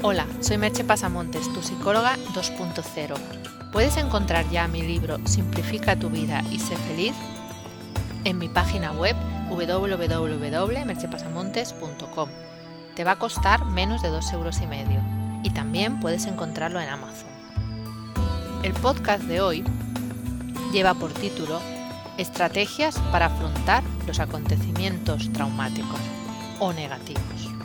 Hola, soy Merche Pasamontes, tu psicóloga 2.0. Puedes encontrar ya mi libro Simplifica tu vida y sé feliz en mi página web www.merchepasamontes.com. Te va a costar menos de 2 euros y medio y también puedes encontrarlo en Amazon. El podcast de hoy lleva por título Estrategias para afrontar los acontecimientos traumáticos o negativos.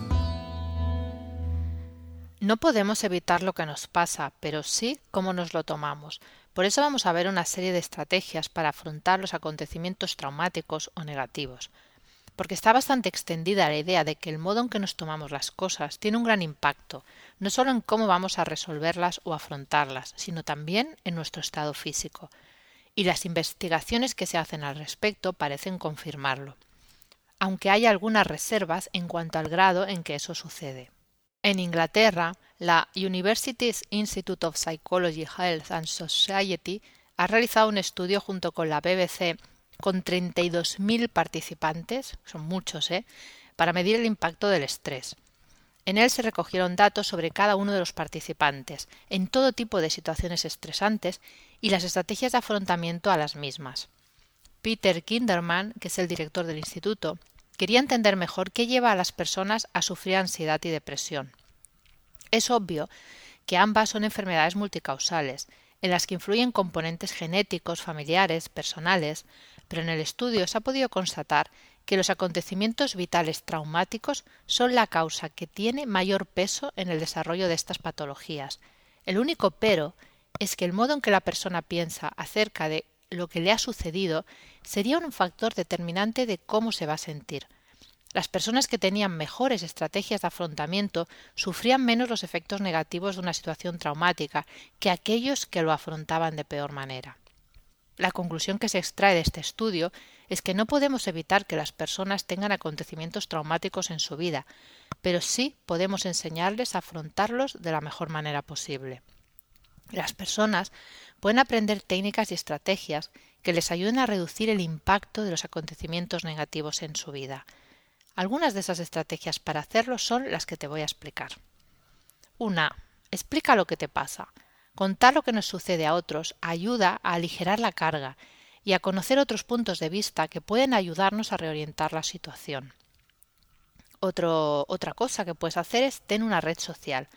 No podemos evitar lo que nos pasa, pero sí cómo nos lo tomamos. Por eso vamos a ver una serie de estrategias para afrontar los acontecimientos traumáticos o negativos. Porque está bastante extendida la idea de que el modo en que nos tomamos las cosas tiene un gran impacto, no solo en cómo vamos a resolverlas o afrontarlas, sino también en nuestro estado físico y las investigaciones que se hacen al respecto parecen confirmarlo, aunque hay algunas reservas en cuanto al grado en que eso sucede. En Inglaterra, la Universities Institute of Psychology, Health and Society ha realizado un estudio junto con la BBC con 32.000 participantes, son muchos, ¿eh? para medir el impacto del estrés. En él se recogieron datos sobre cada uno de los participantes, en todo tipo de situaciones estresantes y las estrategias de afrontamiento a las mismas. Peter Kinderman, que es el director del instituto, quería entender mejor qué lleva a las personas a sufrir ansiedad y depresión. Es obvio que ambas son enfermedades multicausales, en las que influyen componentes genéticos, familiares, personales, pero en el estudio se ha podido constatar que los acontecimientos vitales traumáticos son la causa que tiene mayor peso en el desarrollo de estas patologías. El único pero es que el modo en que la persona piensa acerca de lo que le ha sucedido sería un factor determinante de cómo se va a sentir. Las personas que tenían mejores estrategias de afrontamiento sufrían menos los efectos negativos de una situación traumática que aquellos que lo afrontaban de peor manera. La conclusión que se extrae de este estudio es que no podemos evitar que las personas tengan acontecimientos traumáticos en su vida, pero sí podemos enseñarles a afrontarlos de la mejor manera posible. Las personas pueden aprender técnicas y estrategias que les ayuden a reducir el impacto de los acontecimientos negativos en su vida. Algunas de esas estrategias para hacerlo son las que te voy a explicar. Una, explica lo que te pasa. Contar lo que nos sucede a otros ayuda a aligerar la carga y a conocer otros puntos de vista que pueden ayudarnos a reorientar la situación. otra cosa que puedes hacer es tener una red social.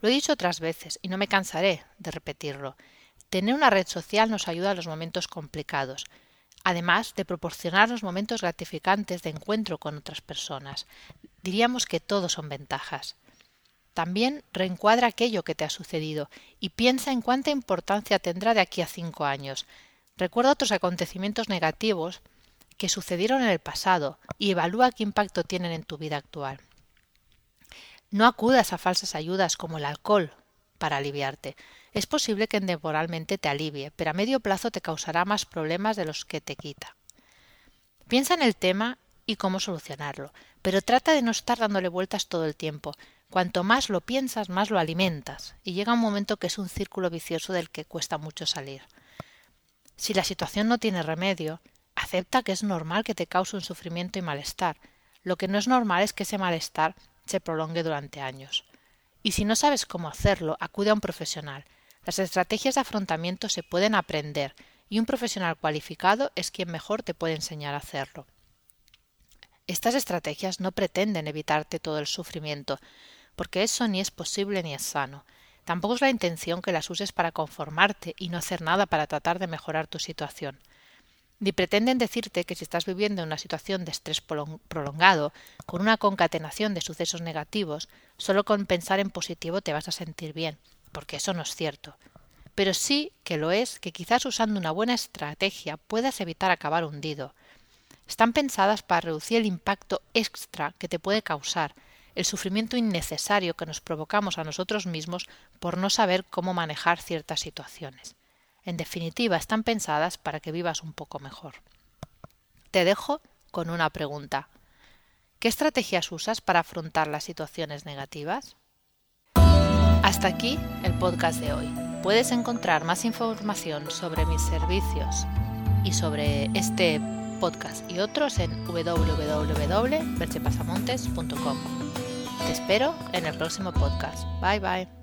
Lo he dicho otras veces y no me cansaré de repetirlo. Tener una red social nos ayuda en los momentos complicados, además de proporcionarnos momentos gratificantes de encuentro con otras personas. Diríamos que todos son ventajas. También reencuadra aquello que te ha sucedido y piensa en cuánta importancia tendrá de aquí a cinco años. Recuerda otros acontecimientos negativos que sucedieron en el pasado y evalúa qué impacto tienen en tu vida actual. No acudas a falsas ayudas como el alcohol para aliviarte. Es posible que temporalmente te alivie, pero a medio plazo te causará más problemas de los que te quita. Piensa en el tema y cómo solucionarlo, pero trata de no estar dándole vueltas todo el tiempo. Cuanto más lo piensas, más lo alimentas, y llega un momento que es un círculo vicioso del que cuesta mucho salir. Si la situación no tiene remedio, acepta que es normal que te cause un sufrimiento y malestar. Lo que no es normal es que ese malestar se prolongue durante años. Y si no sabes cómo hacerlo, acude a un profesional. Las estrategias de afrontamiento se pueden aprender, y un profesional cualificado es quien mejor te puede enseñar a hacerlo. Estas estrategias no pretenden evitarte todo el sufrimiento, porque eso ni es posible ni es sano. Tampoco es la intención que las uses para conformarte y no hacer nada para tratar de mejorar tu situación. Ni pretenden decirte que si estás viviendo una situación de estrés prolongado, con una concatenación de sucesos negativos, solo con pensar en positivo te vas a sentir bien, porque eso no es cierto. Pero sí que lo es que quizás usando una buena estrategia puedas evitar acabar hundido, están pensadas para reducir el impacto extra que te puede causar, el sufrimiento innecesario que nos provocamos a nosotros mismos por no saber cómo manejar ciertas situaciones. En definitiva, están pensadas para que vivas un poco mejor. Te dejo con una pregunta. ¿Qué estrategias usas para afrontar las situaciones negativas? Hasta aquí el podcast de hoy. Puedes encontrar más información sobre mis servicios y sobre este podcast y otros en www.merchepasamontes.com. Te espero en el próximo podcast. Bye bye.